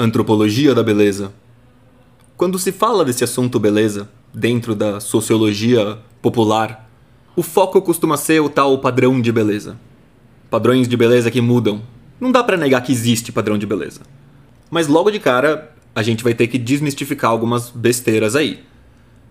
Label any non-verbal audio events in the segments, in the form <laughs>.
Antropologia da beleza. Quando se fala desse assunto beleza, dentro da sociologia popular, o foco costuma ser o tal padrão de beleza. Padrões de beleza que mudam. Não dá para negar que existe padrão de beleza. Mas logo de cara, a gente vai ter que desmistificar algumas besteiras aí.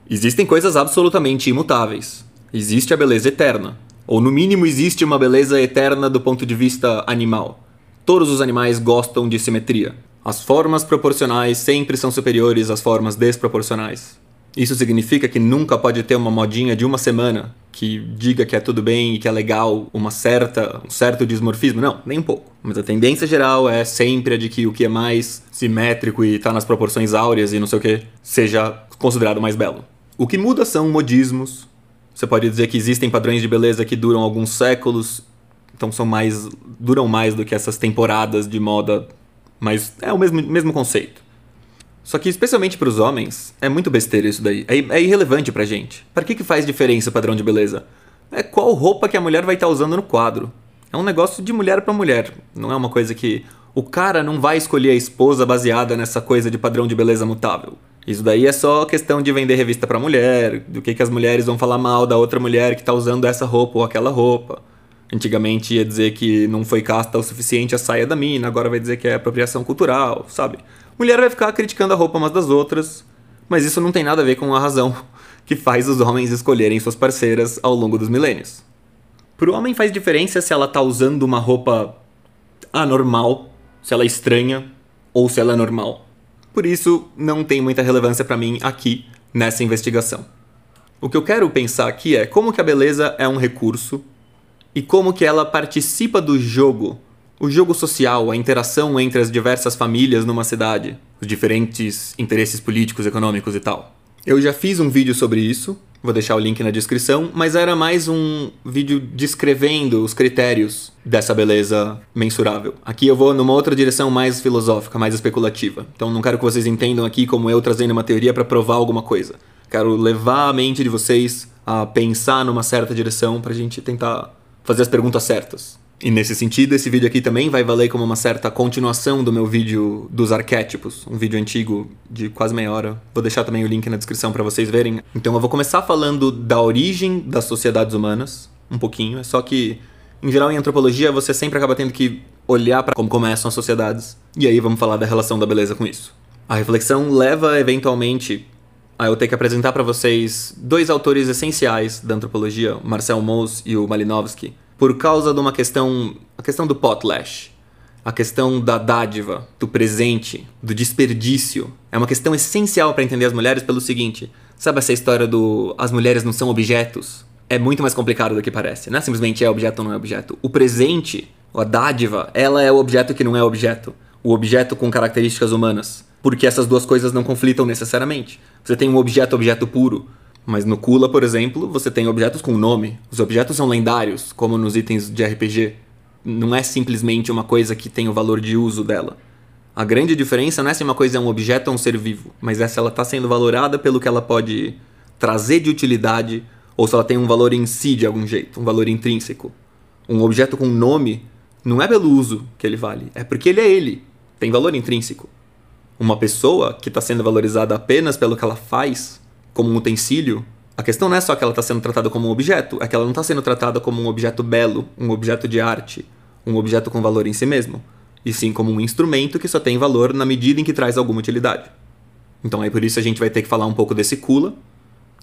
Existem coisas absolutamente imutáveis. Existe a beleza eterna. Ou no mínimo existe uma beleza eterna do ponto de vista animal. Todos os animais gostam de simetria. As formas proporcionais sempre são superiores às formas desproporcionais. Isso significa que nunca pode ter uma modinha de uma semana que diga que é tudo bem e que é legal uma certa, um certo dismorfismo. Não, nem um pouco. Mas a tendência geral é sempre a de que o que é mais simétrico e tá nas proporções áureas e não sei o que, seja considerado mais belo. O que muda são modismos. Você pode dizer que existem padrões de beleza que duram alguns séculos, então são mais duram mais do que essas temporadas de moda, mas é o mesmo, mesmo conceito. Só que, especialmente para os homens, é muito besteira isso daí. É, é irrelevante pra gente. Para que, que faz diferença o padrão de beleza? É qual roupa que a mulher vai estar tá usando no quadro. É um negócio de mulher para mulher. Não é uma coisa que. O cara não vai escolher a esposa baseada nessa coisa de padrão de beleza mutável. Isso daí é só questão de vender revista pra mulher, do que, que as mulheres vão falar mal da outra mulher que tá usando essa roupa ou aquela roupa. Antigamente ia dizer que não foi casta o suficiente a saia da mina, agora vai dizer que é apropriação cultural, sabe? Mulher vai ficar criticando a roupa umas das outras, mas isso não tem nada a ver com a razão <laughs> que faz os homens escolherem suas parceiras ao longo dos milênios. Pro homem faz diferença se ela tá usando uma roupa anormal, se ela é estranha ou se ela é normal. Por isso, não tem muita relevância para mim aqui nessa investigação. O que eu quero pensar aqui é como que a beleza é um recurso e como que ela participa do jogo o jogo social, a interação entre as diversas famílias numa cidade, os diferentes interesses políticos, econômicos e tal. Eu já fiz um vídeo sobre isso, vou deixar o link na descrição, mas era mais um vídeo descrevendo os critérios dessa beleza mensurável. Aqui eu vou numa outra direção mais filosófica, mais especulativa. Então não quero que vocês entendam aqui como eu trazendo uma teoria para provar alguma coisa. Quero levar a mente de vocês a pensar numa certa direção pra gente tentar fazer as perguntas certas. E nesse sentido, esse vídeo aqui também vai valer como uma certa continuação do meu vídeo dos arquétipos, um vídeo antigo de quase meia hora. Vou deixar também o link na descrição para vocês verem. Então eu vou começar falando da origem das sociedades humanas, um pouquinho, é só que em geral em antropologia você sempre acaba tendo que olhar para como começam as sociedades. E aí vamos falar da relação da beleza com isso. A reflexão leva eventualmente eu ter que apresentar para vocês dois autores essenciais da antropologia, Marcel Mauss e o Malinowski por causa de uma questão, a questão do potlash, a questão da dádiva, do presente, do desperdício. É uma questão essencial para entender as mulheres pelo seguinte: sabe essa história do as mulheres não são objetos? É muito mais complicado do que parece. Não é simplesmente é objeto ou não é objeto. O presente, a dádiva, ela é o objeto que não é objeto. O objeto com características humanas. Porque essas duas coisas não conflitam necessariamente. Você tem um objeto objeto puro, mas no Kula, por exemplo, você tem objetos com nome. Os objetos são lendários, como nos itens de RPG. Não é simplesmente uma coisa que tem o valor de uso dela. A grande diferença não é se uma coisa é um objeto ou um ser vivo, mas é se ela está sendo valorada pelo que ela pode trazer de utilidade ou se ela tem um valor em si de algum jeito, um valor intrínseco. Um objeto com nome não é pelo uso que ele vale, é porque ele é ele, tem valor intrínseco. Uma pessoa que está sendo valorizada apenas pelo que ela faz como um utensílio, a questão não é só que ela está sendo tratada como um objeto, é que ela não está sendo tratada como um objeto belo, um objeto de arte, um objeto com valor em si mesmo, e sim como um instrumento que só tem valor na medida em que traz alguma utilidade. Então aí por isso a gente vai ter que falar um pouco desse kula,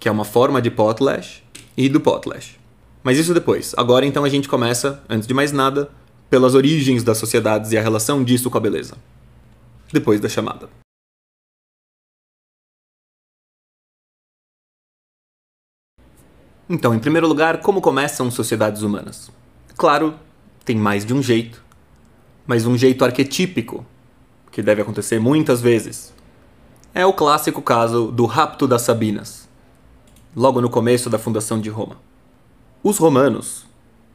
que é uma forma de potlash, e do potlash. Mas isso depois. Agora então a gente começa, antes de mais nada, pelas origens das sociedades e a relação disso com a beleza. Depois da chamada. Então, em primeiro lugar, como começam sociedades humanas? Claro, tem mais de um jeito, mas um jeito arquetípico, que deve acontecer muitas vezes. É o clássico caso do rapto das Sabinas, logo no começo da fundação de Roma. Os romanos,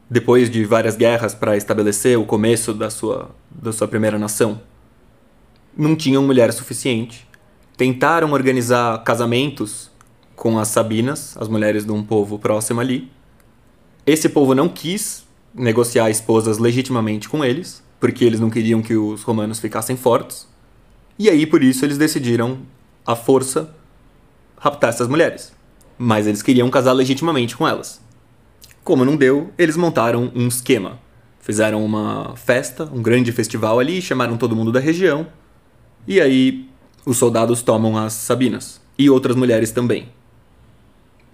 depois de várias guerras para estabelecer o começo da sua, da sua primeira nação, não tinham mulher suficiente. Tentaram organizar casamentos com as Sabinas, as mulheres de um povo próximo ali. Esse povo não quis negociar esposas legitimamente com eles, porque eles não queriam que os romanos ficassem fortes. E aí, por isso, eles decidiram, à força, raptar essas mulheres. Mas eles queriam casar legitimamente com elas. Como não deu, eles montaram um esquema. Fizeram uma festa, um grande festival ali, chamaram todo mundo da região. E aí, os soldados tomam as Sabinas. E outras mulheres também.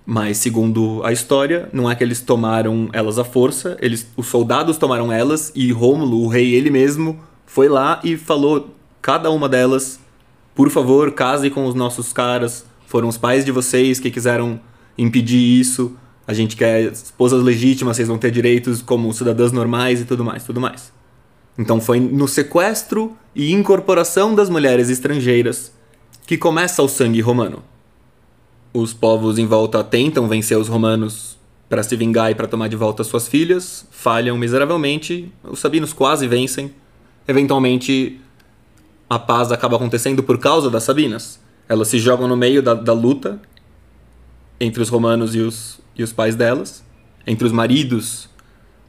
Mas, segundo a história, não é que eles tomaram elas à força, eles, os soldados tomaram elas e Rômulo, o rei ele mesmo, foi lá e falou cada uma delas, por favor, case com os nossos caras, foram os pais de vocês que quiseram impedir isso, a gente quer esposas legítimas, vocês vão ter direitos como cidadãs normais e tudo mais, tudo mais. Então foi no sequestro e incorporação das mulheres estrangeiras que começa o sangue romano. Os povos em volta tentam vencer os romanos para se vingar e para tomar de volta suas filhas, falham miseravelmente, os sabinos quase vencem. Eventualmente, a paz acaba acontecendo por causa das sabinas. Elas se jogam no meio da, da luta entre os romanos e os, e os pais delas, entre os maridos,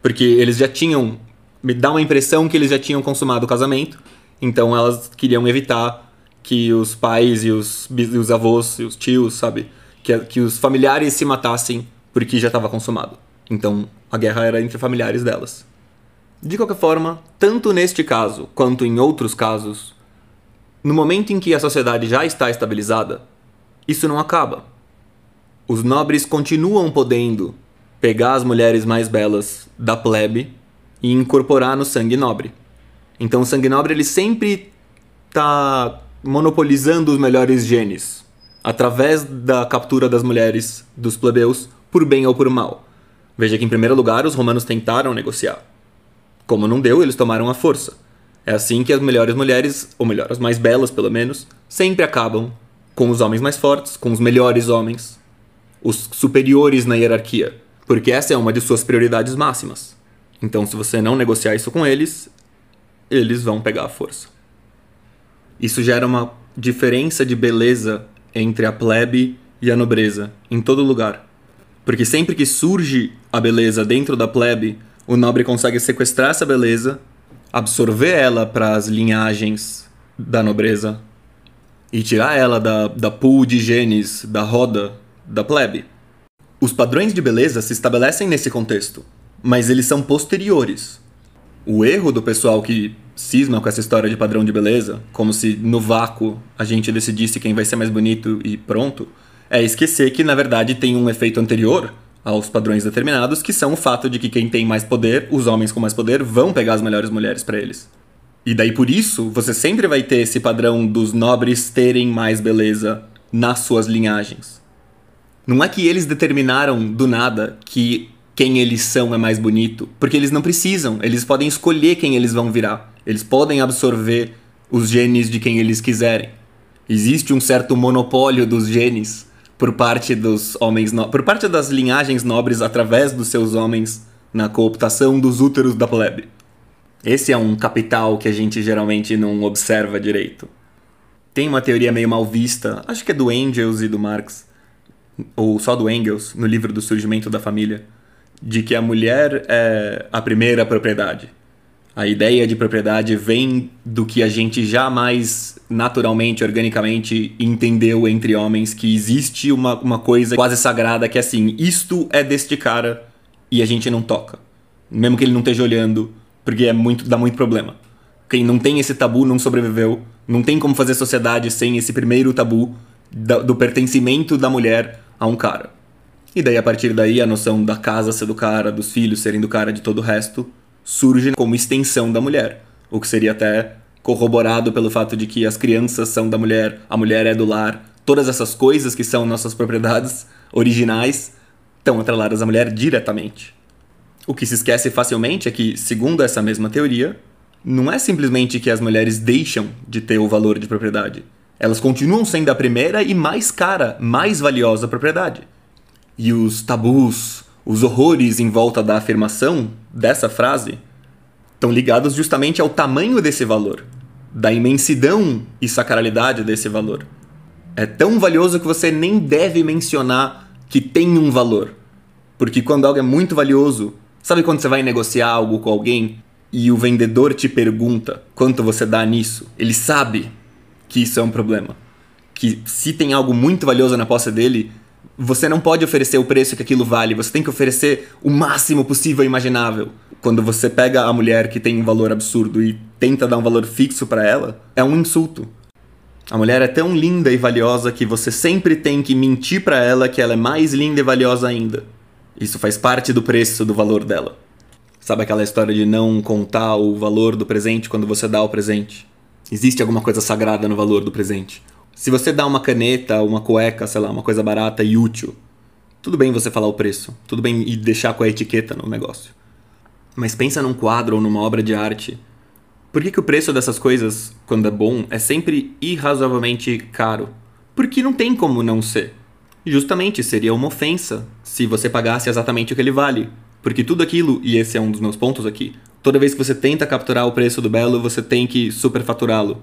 porque eles já tinham. Me dá uma impressão que eles já tinham consumado o casamento, então elas queriam evitar que os pais e os, e os avós e os tios, sabe? Que, que os familiares se matassem porque já estava consumado. Então a guerra era entre familiares delas. De qualquer forma, tanto neste caso quanto em outros casos, no momento em que a sociedade já está estabilizada, isso não acaba. Os nobres continuam podendo pegar as mulheres mais belas da plebe e incorporar no sangue nobre. Então o sangue nobre ele sempre está monopolizando os melhores genes, através da captura das mulheres dos plebeus, por bem ou por mal. Veja que, em primeiro lugar, os romanos tentaram negociar. Como não deu, eles tomaram a força. É assim que as melhores mulheres, ou melhor, as mais belas pelo menos, sempre acabam com os homens mais fortes, com os melhores homens, os superiores na hierarquia, porque essa é uma de suas prioridades máximas. Então, se você não negociar isso com eles, eles vão pegar a força. Isso gera uma diferença de beleza entre a plebe e a nobreza, em todo lugar. Porque sempre que surge a beleza dentro da plebe, o nobre consegue sequestrar essa beleza, absorver ela para as linhagens da nobreza e tirar ela da, da pool de genes, da roda da plebe. Os padrões de beleza se estabelecem nesse contexto, mas eles são posteriores. O erro do pessoal que cisma com essa história de padrão de beleza, como se no vácuo a gente decidisse quem vai ser mais bonito e pronto, é esquecer que na verdade tem um efeito anterior aos padrões determinados, que são o fato de que quem tem mais poder, os homens com mais poder, vão pegar as melhores mulheres para eles. E daí por isso, você sempre vai ter esse padrão dos nobres terem mais beleza nas suas linhagens. Não é que eles determinaram do nada que quem eles são é mais bonito, porque eles não precisam, eles podem escolher quem eles vão virar. Eles podem absorver os genes de quem eles quiserem. Existe um certo monopólio dos genes por parte dos homens, no... por parte das linhagens nobres através dos seus homens na cooptação dos úteros da plebe. Esse é um capital que a gente geralmente não observa direito. Tem uma teoria meio mal vista, acho que é do Engels e do Marx, ou só do Engels, no livro do Surgimento da Família, de que a mulher é a primeira propriedade. A ideia de propriedade vem do que a gente jamais naturalmente, organicamente entendeu entre homens que existe uma, uma coisa quase sagrada que é assim, isto é deste cara e a gente não toca. Mesmo que ele não esteja olhando, porque é muito dá muito problema. Quem não tem esse tabu não sobreviveu, não tem como fazer sociedade sem esse primeiro tabu do, do pertencimento da mulher a um cara. E daí a partir daí a noção da casa ser do cara, dos filhos serem do cara, de todo o resto surge como extensão da mulher, o que seria até corroborado pelo fato de que as crianças são da mulher, a mulher é do lar, todas essas coisas que são nossas propriedades originais estão atreladas à mulher diretamente. O que se esquece facilmente é que, segundo essa mesma teoria, não é simplesmente que as mulheres deixam de ter o valor de propriedade. Elas continuam sendo a primeira e mais cara, mais valiosa propriedade. E os tabus, os horrores em volta da afirmação dessa frase estão ligados justamente ao tamanho desse valor, da imensidão e sacralidade desse valor. É tão valioso que você nem deve mencionar que tem um valor. Porque quando algo é muito valioso, sabe quando você vai negociar algo com alguém e o vendedor te pergunta quanto você dá nisso? Ele sabe que isso é um problema. Que se tem algo muito valioso na posse dele, você não pode oferecer o preço que aquilo vale, você tem que oferecer o máximo possível imaginável. Quando você pega a mulher que tem um valor absurdo e tenta dar um valor fixo para ela, é um insulto. A mulher é tão linda e valiosa que você sempre tem que mentir para ela que ela é mais linda e valiosa ainda. Isso faz parte do preço do valor dela. Sabe aquela história de não contar o valor do presente quando você dá o presente? Existe alguma coisa sagrada no valor do presente. Se você dá uma caneta, uma cueca, sei lá, uma coisa barata e útil, tudo bem você falar o preço, tudo bem e deixar com a etiqueta no negócio. Mas pensa num quadro ou numa obra de arte. Por que, que o preço dessas coisas, quando é bom, é sempre irrazoavelmente caro? Porque não tem como não ser. Justamente seria uma ofensa se você pagasse exatamente o que ele vale. Porque tudo aquilo, e esse é um dos meus pontos aqui, toda vez que você tenta capturar o preço do belo, você tem que superfaturá-lo.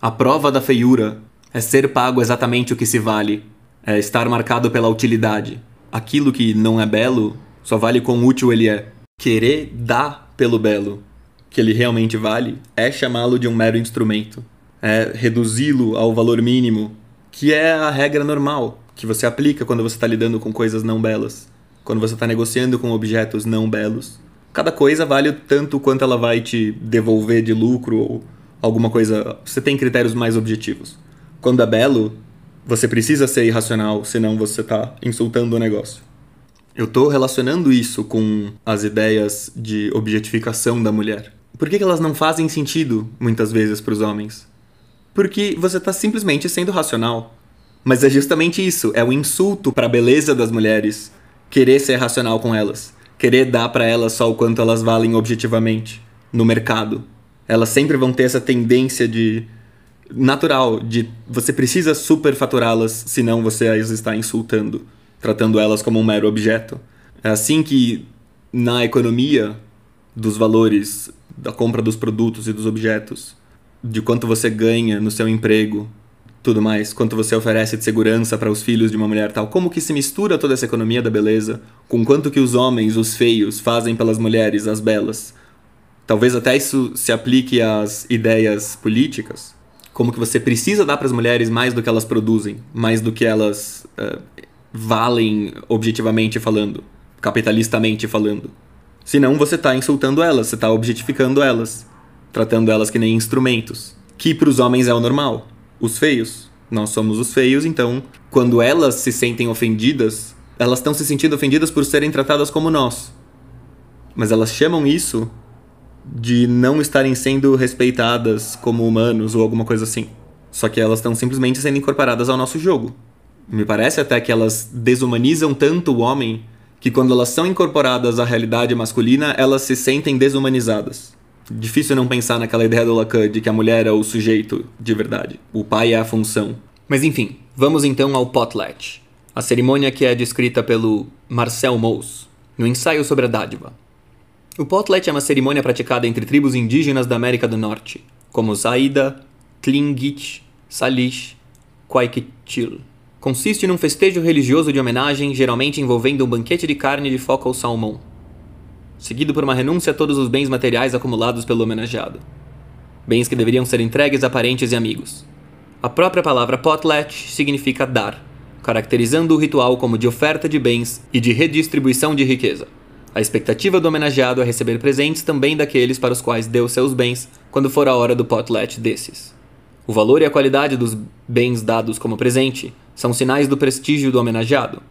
A prova da feiura é ser pago exatamente o que se vale. É estar marcado pela utilidade. Aquilo que não é belo só vale quão útil ele é. Querer dar pelo belo que ele realmente vale é chamá-lo de um mero instrumento. É reduzi-lo ao valor mínimo, que é a regra normal que você aplica quando você está lidando com coisas não belas. Quando você está negociando com objetos não belos. Cada coisa vale tanto quanto ela vai te devolver de lucro ou alguma coisa. Você tem critérios mais objetivos quando é belo, você precisa ser irracional, senão você está insultando o negócio. Eu estou relacionando isso com as ideias de objetificação da mulher. Por que, que elas não fazem sentido, muitas vezes, para os homens? Porque você está simplesmente sendo racional. Mas é justamente isso, é o um insulto para a beleza das mulheres querer ser racional com elas, querer dar para elas só o quanto elas valem objetivamente no mercado. Elas sempre vão ter essa tendência de natural de você precisa superfaturá-las, senão você as está insultando, tratando elas como um mero objeto. É assim que na economia dos valores da compra dos produtos e dos objetos, de quanto você ganha no seu emprego, tudo mais, quanto você oferece de segurança para os filhos de uma mulher tal, como que se mistura toda essa economia da beleza com quanto que os homens, os feios, fazem pelas mulheres, as belas. Talvez até isso se aplique às ideias políticas como que você precisa dar para as mulheres mais do que elas produzem, mais do que elas uh, valem objetivamente falando, capitalistamente falando. Senão você está insultando elas, você está objetificando elas, tratando elas que nem instrumentos, que para os homens é o normal, os feios. Nós somos os feios, então quando elas se sentem ofendidas, elas estão se sentindo ofendidas por serem tratadas como nós. Mas elas chamam isso de não estarem sendo respeitadas como humanos ou alguma coisa assim. Só que elas estão simplesmente sendo incorporadas ao nosso jogo. Me parece até que elas desumanizam tanto o homem que quando elas são incorporadas à realidade masculina, elas se sentem desumanizadas. Difícil não pensar naquela ideia do Lacan de que a mulher é o sujeito de verdade, o pai é a função. Mas enfim, vamos então ao potlatch, a cerimônia que é descrita pelo Marcel Mauss no ensaio sobre a dádiva. O potlatch é uma cerimônia praticada entre tribos indígenas da América do Norte, como Zaida, Tlingit, Salish, Quaiquichil. Consiste num festejo religioso de homenagem, geralmente envolvendo um banquete de carne de foca ou salmão, seguido por uma renúncia a todos os bens materiais acumulados pelo homenageado. Bens que deveriam ser entregues a parentes e amigos. A própria palavra potlatch significa dar, caracterizando o ritual como de oferta de bens e de redistribuição de riqueza. A expectativa do homenageado é receber presentes também daqueles para os quais deu seus bens quando for a hora do potlatch desses. O valor e a qualidade dos bens dados como presente são sinais do prestígio do homenageado.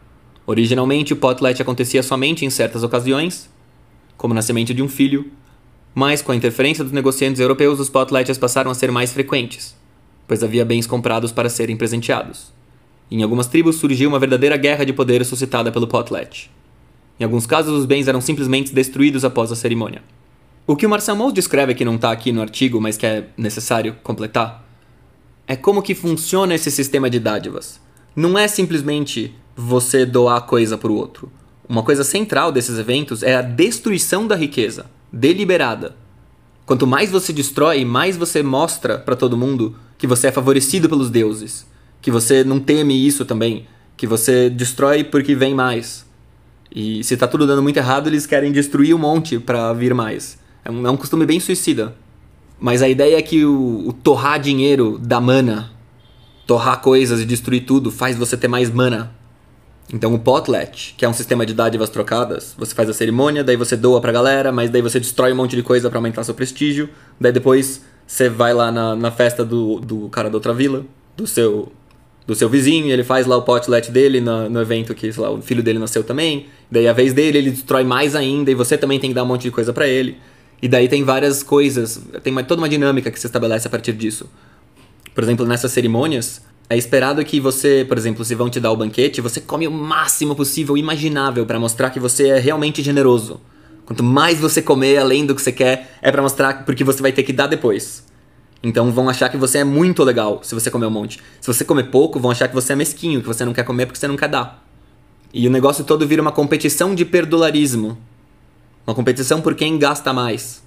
Originalmente, o potlatch acontecia somente em certas ocasiões, como o nascimento de um filho, mas com a interferência dos negociantes europeus, os potlatches passaram a ser mais frequentes, pois havia bens comprados para serem presenteados. Em algumas tribos surgiu uma verdadeira guerra de poder suscitada pelo potlatch. Em alguns casos, os bens eram simplesmente destruídos após a cerimônia. O que o Marcel Mauss descreve que não está aqui no artigo, mas que é necessário completar, é como que funciona esse sistema de dádivas. Não é simplesmente você doar coisa para o outro. Uma coisa central desses eventos é a destruição da riqueza, deliberada. Quanto mais você destrói, mais você mostra para todo mundo que você é favorecido pelos deuses, que você não teme isso também, que você destrói porque vem mais. E se tá tudo dando muito errado, eles querem destruir um monte para vir mais. É um, é um costume bem suicida. Mas a ideia é que o, o torrar dinheiro da mana, torrar coisas e destruir tudo, faz você ter mais mana. Então o potlatch, que é um sistema de dádivas trocadas, você faz a cerimônia, daí você doa pra galera, mas daí você destrói um monte de coisa para aumentar seu prestígio, daí depois você vai lá na, na festa do, do cara da outra vila, do seu do seu vizinho, ele faz lá o potlatch dele no, no evento que, lá, o filho dele nasceu também, daí a vez dele ele destrói mais ainda, e você também tem que dar um monte de coisa para ele. E daí tem várias coisas, tem uma, toda uma dinâmica que se estabelece a partir disso. Por exemplo, nessas cerimônias, é esperado que você, por exemplo, se vão te dar o banquete, você come o máximo possível, imaginável, para mostrar que você é realmente generoso. Quanto mais você comer além do que você quer, é para mostrar porque você vai ter que dar depois. Então vão achar que você é muito legal se você comer um monte. Se você comer pouco, vão achar que você é mesquinho, que você não quer comer porque você não quer dar. E o negócio todo vira uma competição de perdularismo. Uma competição por quem gasta mais.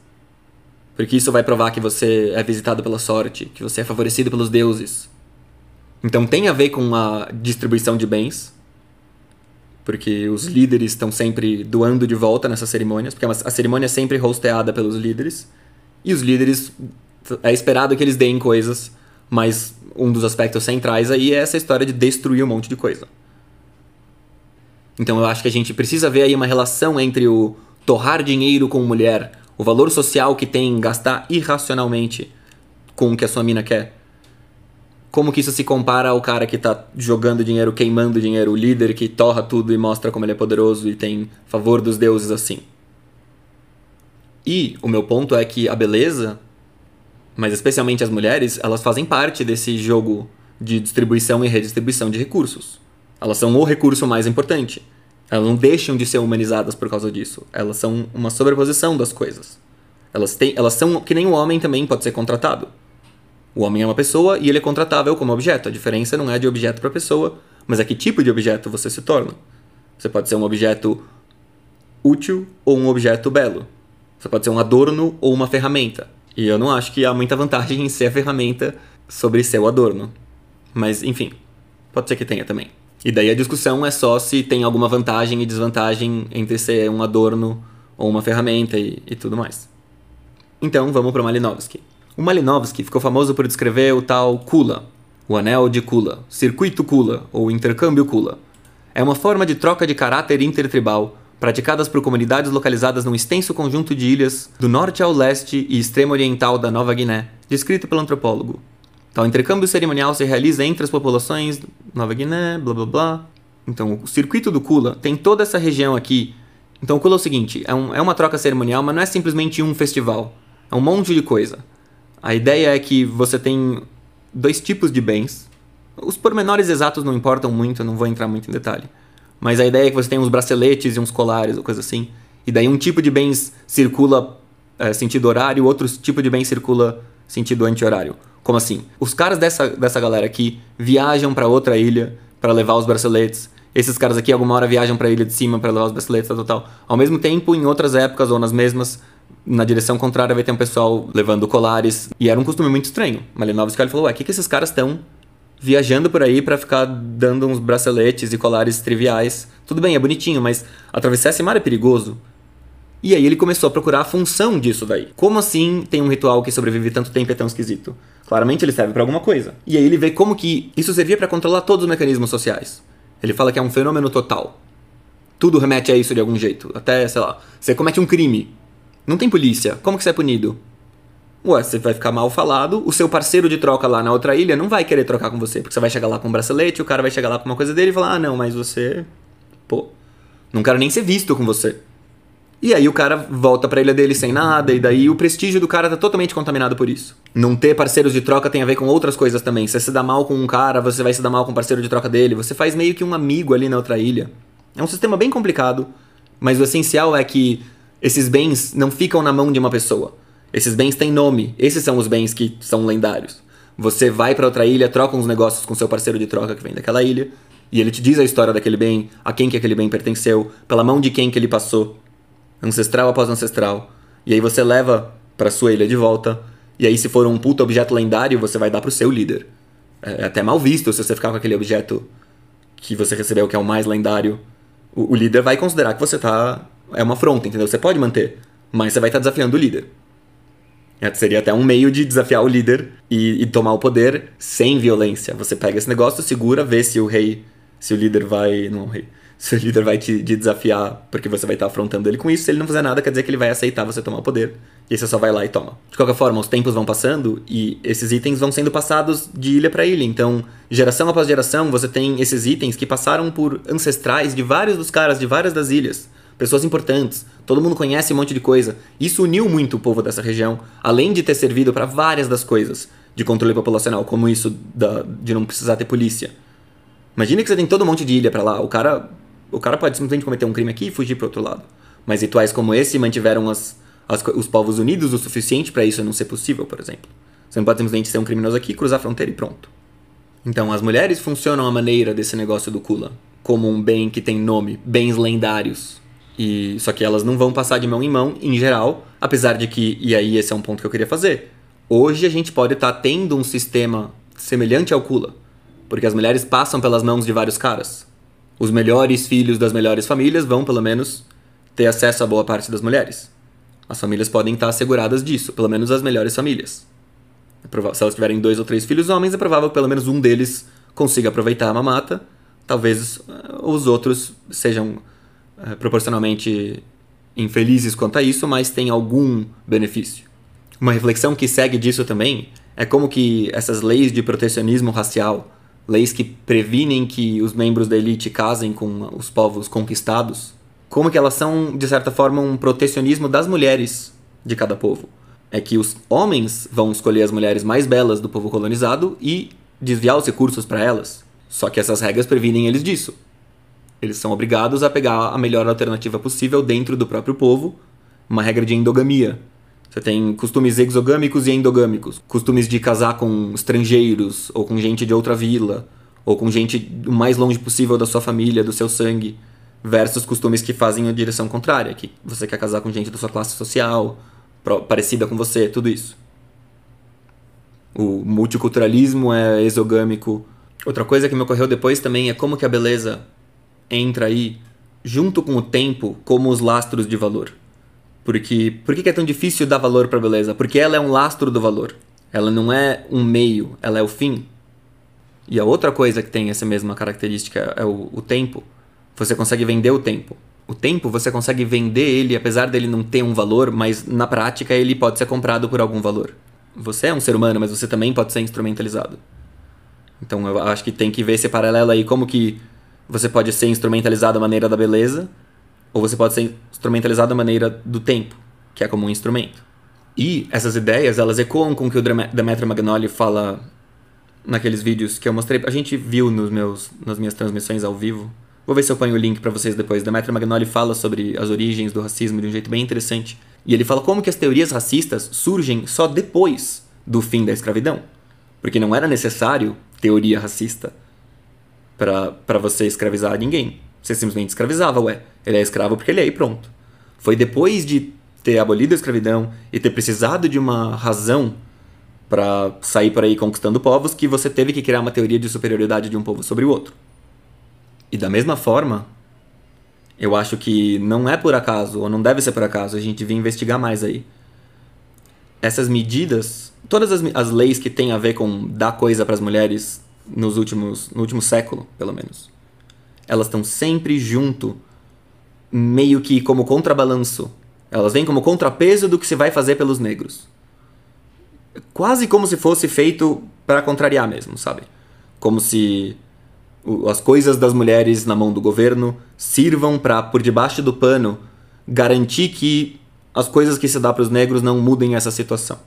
Porque isso vai provar que você é visitado pela sorte, que você é favorecido pelos deuses. Então tem a ver com a distribuição de bens, porque os líderes estão sempre doando de volta nessas cerimônias, porque a cerimônia é sempre hosteada pelos líderes, e os líderes é esperado que eles deem coisas, mas um dos aspectos centrais aí é essa história de destruir um monte de coisa. Então eu acho que a gente precisa ver aí uma relação entre o torrar dinheiro com mulher, o valor social que tem em gastar irracionalmente com o que a sua mina quer. Como que isso se compara ao cara que tá jogando dinheiro, queimando dinheiro, o líder que torra tudo e mostra como ele é poderoso e tem favor dos deuses assim. E o meu ponto é que a beleza, mas especialmente as mulheres, elas fazem parte desse jogo de distribuição e redistribuição de recursos. Elas são o recurso mais importante. Elas não deixam de ser humanizadas por causa disso. Elas são uma sobreposição das coisas. Elas, têm, elas são que nem o homem também pode ser contratado. O homem é uma pessoa e ele é contratável como objeto. A diferença não é de objeto para pessoa, mas é que tipo de objeto você se torna. Você pode ser um objeto útil ou um objeto belo. Você pode ser um adorno ou uma ferramenta. E eu não acho que há muita vantagem em ser a ferramenta sobre ser o adorno. Mas, enfim, pode ser que tenha também. E daí a discussão é só se tem alguma vantagem e desvantagem entre ser um adorno ou uma ferramenta e, e tudo mais. Então vamos para Malinowski. O Malinowski ficou famoso por descrever o tal Kula, o anel de Kula, circuito Kula ou intercâmbio Kula. É uma forma de troca de caráter intertribal praticadas por comunidades localizadas num extenso conjunto de ilhas do norte ao leste e extremo oriental da Nova Guiné, descrito pelo antropólogo. Tal intercâmbio cerimonial se realiza entre as populações Nova Guiné, blá blá blá. Então, o circuito do Kula tem toda essa região aqui. Então, o Kula é o seguinte: é, um, é uma troca cerimonial, mas não é simplesmente um festival. É um monte de coisa. A ideia é que você tem dois tipos de bens. Os pormenores exatos não importam muito, eu não vou entrar muito em detalhe. Mas a ideia é que você tem uns braceletes e uns colares ou coisa assim. E daí um tipo de bens circula é, sentido horário, outro tipo de bem circula sentido anti-horário. Como assim? Os caras dessa, dessa galera aqui viajam para outra ilha para levar os braceletes. Esses caras aqui alguma hora viajam para a ilha de cima para levar os braceletes, tal, tal. Ao mesmo tempo, em outras épocas ou nas mesmas, na direção contrária vai ter um pessoal levando colares. E era um costume muito estranho. Malinovski falou, ué, o que, que esses caras estão viajando por aí para ficar dando uns braceletes e colares triviais? Tudo bem, é bonitinho, mas atravessar esse mar é perigoso. E aí ele começou a procurar a função disso daí. Como assim tem um ritual que sobrevive tanto tempo e é tão esquisito? Claramente ele serve para alguma coisa. E aí ele vê como que isso servia para controlar todos os mecanismos sociais. Ele fala que é um fenômeno total. Tudo remete a isso de algum jeito. Até, sei lá, você comete um crime. Não tem polícia. Como que você é punido? Ué, você vai ficar mal falado, o seu parceiro de troca lá na outra ilha não vai querer trocar com você, porque você vai chegar lá com um bracelete, o cara vai chegar lá com uma coisa dele e falar: "Ah, não, mas você, pô, não quero nem ser visto com você". E aí o cara volta pra ilha dele sem nada, e daí o prestígio do cara tá totalmente contaminado por isso. Não ter parceiros de troca tem a ver com outras coisas também. Você se dá mal com um cara, você vai se dar mal com o parceiro de troca dele, você faz meio que um amigo ali na outra ilha. É um sistema bem complicado, mas o essencial é que esses bens não ficam na mão de uma pessoa. Esses bens têm nome, esses são os bens que são lendários. Você vai para outra ilha, troca uns negócios com seu parceiro de troca que vem daquela ilha, e ele te diz a história daquele bem, a quem que aquele bem pertenceu, pela mão de quem que ele passou ancestral após ancestral. E aí você leva para sua ilha de volta. E aí, se for um puta objeto lendário, você vai dar pro seu líder. É, é até mal visto se você ficar com aquele objeto que você recebeu, que é o mais lendário. O, o líder vai considerar que você tá. É uma afronta, entendeu? Você pode manter, mas você vai estar tá desafiando o líder. É, seria até um meio de desafiar o líder e, e, tomar o poder sem violência. Você pega esse negócio, segura, vê se o rei, se o líder vai. Não, o rei. <laughs> Se o líder vai te, te desafiar porque você vai estar afrontando ele com isso, se ele não fizer nada, quer dizer que ele vai aceitar você tomar o poder. E você só vai lá e toma. De qualquer forma, os tempos vão passando e esses itens vão sendo passados de ilha para ilha. Então, geração após geração, você tem esses itens que passaram por ancestrais de vários dos caras de várias das ilhas pessoas importantes, todo mundo conhece um monte de coisa. Isso uniu muito o povo dessa região, além de ter servido para várias das coisas de controle populacional, como isso da, de não precisar ter polícia. Imagina que você tem todo um monte de ilha para lá, o cara, o cara pode simplesmente cometer um crime aqui e fugir para outro lado. Mas rituais como esse mantiveram as, as, os povos unidos o suficiente para isso não ser possível, por exemplo. Você não pode simplesmente ser um criminoso aqui, cruzar a fronteira e pronto. Então, as mulheres funcionam a maneira desse negócio do Kula, como um bem que tem nome, bens lendários, e só que elas não vão passar de mão em mão em geral, apesar de que e aí esse é um ponto que eu queria fazer. Hoje a gente pode estar tá tendo um sistema semelhante ao Kula, porque as mulheres passam pelas mãos de vários caras. Os melhores filhos das melhores famílias vão, pelo menos, ter acesso a boa parte das mulheres. As famílias podem estar asseguradas disso, pelo menos as melhores famílias. É se elas tiverem dois ou três filhos homens, é provável que pelo menos um deles consiga aproveitar a mamata. Talvez eh, os outros sejam é, proporcionalmente infelizes quanto a isso, mas tem algum benefício. Uma reflexão que segue disso também é como que essas leis de protecionismo racial, leis que previnem que os membros da elite casem com os povos conquistados, como que elas são, de certa forma, um protecionismo das mulheres de cada povo. É que os homens vão escolher as mulheres mais belas do povo colonizado e desviar os recursos para elas. Só que essas regras previnem eles disso. Eles são obrigados a pegar a melhor alternativa possível dentro do próprio povo, uma regra de endogamia. Você tem costumes exogâmicos e endogâmicos, costumes de casar com estrangeiros ou com gente de outra vila, ou com gente o mais longe possível da sua família, do seu sangue, versus costumes que fazem a direção contrária, que você quer casar com gente da sua classe social, parecida com você, tudo isso. O multiculturalismo é exogâmico. Outra coisa que me ocorreu depois também é como que a beleza entra aí, junto com o tempo, como os lastros de valor. Porque por que é tão difícil dar valor para a beleza? Porque ela é um lastro do valor. Ela não é um meio, ela é o fim. E a outra coisa que tem essa mesma característica é o, o tempo. Você consegue vender o tempo. O tempo você consegue vender ele, apesar dele não ter um valor, mas na prática ele pode ser comprado por algum valor. Você é um ser humano, mas você também pode ser instrumentalizado. Então eu acho que tem que ver esse paralelo aí, como que você pode ser instrumentalizado à maneira da beleza, ou você pode ser instrumentalizado à maneira do tempo, que é como um instrumento. E essas ideias, elas ecoam com o que o Demetrio Magnoli fala naqueles vídeos que eu mostrei. A gente viu nos meus, nas minhas transmissões ao vivo. Vou ver se eu ponho o link para vocês depois. Demetrio Magnoli fala sobre as origens do racismo de um jeito bem interessante. E ele fala como que as teorias racistas surgem só depois do fim da escravidão. Porque não era necessário teoria racista para você escravizar ninguém. Você simplesmente escravizava, ué. Ele é escravo porque ele é e pronto. Foi depois de ter abolido a escravidão e ter precisado de uma razão para sair por aí conquistando povos que você teve que criar uma teoria de superioridade de um povo sobre o outro. E da mesma forma, eu acho que não é por acaso, ou não deve ser por acaso, a gente vir investigar mais aí. Essas medidas, todas as, as leis que têm a ver com dar coisa para as mulheres nos últimos, no último século, pelo menos. Elas estão sempre junto, meio que como contrabalanço. Elas vêm como contrapeso do que se vai fazer pelos negros. Quase como se fosse feito para contrariar mesmo, sabe? Como se as coisas das mulheres na mão do governo sirvam para, por debaixo do pano, garantir que as coisas que se dá para os negros não mudem essa situação.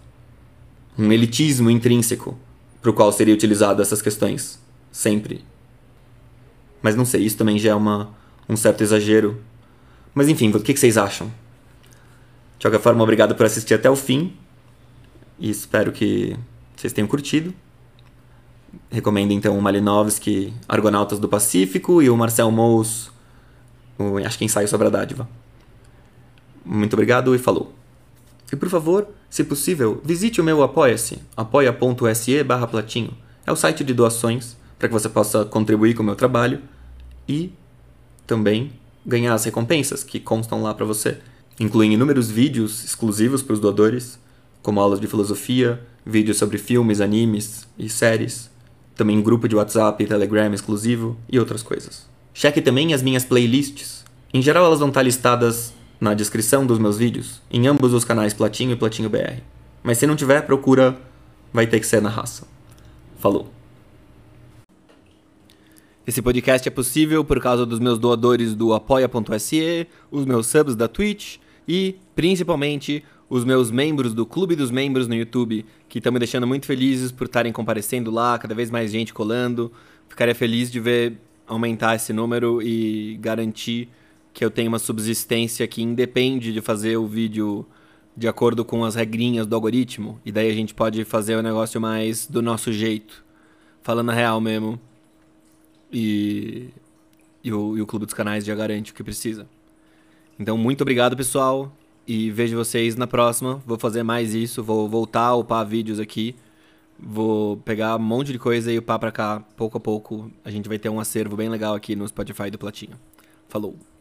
Um elitismo intrínseco para o qual seria utilizado essas questões, sempre. Mas não sei, isso também já é uma, um certo exagero. Mas enfim, o que, vocês acham? De qualquer forma, obrigado por assistir até o fim. E espero que vocês tenham curtido. Recomendo então o Malinovski, Argonautas do Pacífico, e o Marcel Mous, o, acho que ensaio sobre a dádiva. Muito obrigado e falou. E por favor, se possível, visite o meu Apoia-se, apoia.se barra platinho. É o site de doações para que você possa contribuir com o meu trabalho e também ganhar as recompensas que constam lá para você. Incluem inúmeros vídeos exclusivos para os doadores, como aulas de filosofia, vídeos sobre filmes, animes e séries, também grupo de WhatsApp e Telegram exclusivo e outras coisas. Cheque também as minhas playlists. Em geral, elas vão estar listadas na descrição dos meus vídeos, em ambos os canais Platinho e Platinho BR. Mas se não tiver, procura, vai ter que ser na raça. Falou! Esse podcast é possível por causa dos meus doadores do apoia.se, os meus subs da Twitch e, principalmente, os meus membros do Clube dos Membros no YouTube, que estão me deixando muito felizes por estarem comparecendo lá, cada vez mais gente colando. Ficaria feliz de ver aumentar esse número e garantir que eu tenho uma subsistência que independe de fazer o vídeo de acordo com as regrinhas do algoritmo. E daí a gente pode fazer o negócio mais do nosso jeito, falando a real mesmo. E, e, o, e o Clube dos Canais já garante o que precisa. Então, muito obrigado, pessoal. E vejo vocês na próxima. Vou fazer mais isso. Vou voltar a upar vídeos aqui. Vou pegar um monte de coisa e upar pra cá, pouco a pouco. A gente vai ter um acervo bem legal aqui no Spotify do Platinho. Falou!